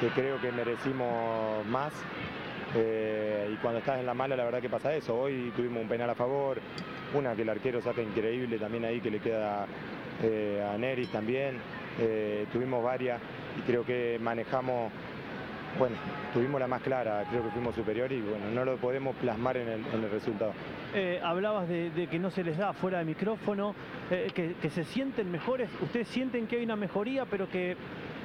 que creo que merecimos más. Eh, y cuando estás en la mala, la verdad que pasa eso. Hoy tuvimos un penal a favor, una que el arquero saca increíble también ahí que le queda eh, a Neris también. Eh, tuvimos varias y creo que manejamos, bueno, tuvimos la más clara, creo que fuimos superiores y bueno, no lo podemos plasmar en el, resultado. Hablabas de, que no se les da fuera de micrófono, que, que se sienten mejores. ¿Ustedes sienten que hay una mejoría, pero que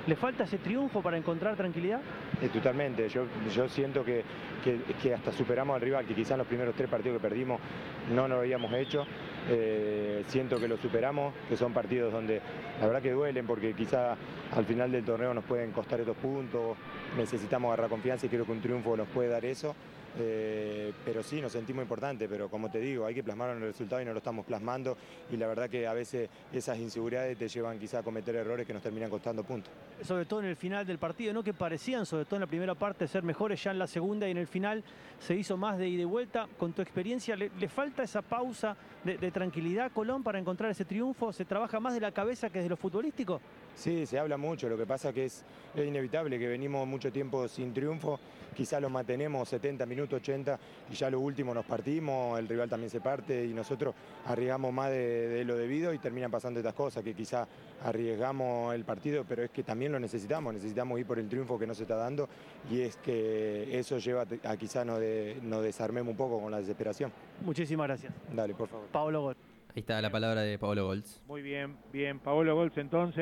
le falta ese triunfo para encontrar tranquilidad? Eh, totalmente, yo, yo siento que, que- hasta superamos al rival, que quizás los primeros tres partidos que perdimos no lo habíamos hecho. Eh, siento que lo superamos, que son partidos donde la verdad que duelen porque quizás al final del torneo nos pueden costar estos puntos, necesitamos agarrar confianza y creo que un triunfo nos puede dar eso. Eh, pero sí, nos sentimos importantes, pero como te digo, hay que plasmarlo en el resultado y no lo estamos plasmando y la verdad que a veces esas inseguridades te llevan quizás a cometer errores que nos terminan costando puntos. Sobre todo en el final del partido, ¿no? Que parecían, sobre todo en la primera parte, ser mejores ya en la segunda y en el final se hizo más de ida y vuelta. Con tu experiencia, ¿le, le falta esa pausa de, de tranquilidad a Colón para encontrar ese triunfo? ¿Se trabaja más de la cabeza que de lo futbolístico? Sí, se habla mucho, lo que pasa que es, es inevitable que venimos mucho tiempo sin triunfo, quizás los mantenemos 70 minutos, 80 y ya lo último nos partimos, el rival también se parte y nosotros arriesgamos más de, de lo debido y terminan pasando estas cosas, que quizás arriesgamos el partido, pero es que también lo necesitamos, necesitamos ir por el triunfo que no se está dando y es que eso lleva a quizás nos, de- nos desarmemos un poco con la desesperación. Muchísimas gracias. Dale, por favor. Pablo Gol. Ahí está la palabra de Pablo Golds. Muy bien, bien. Paolo Golz entonces.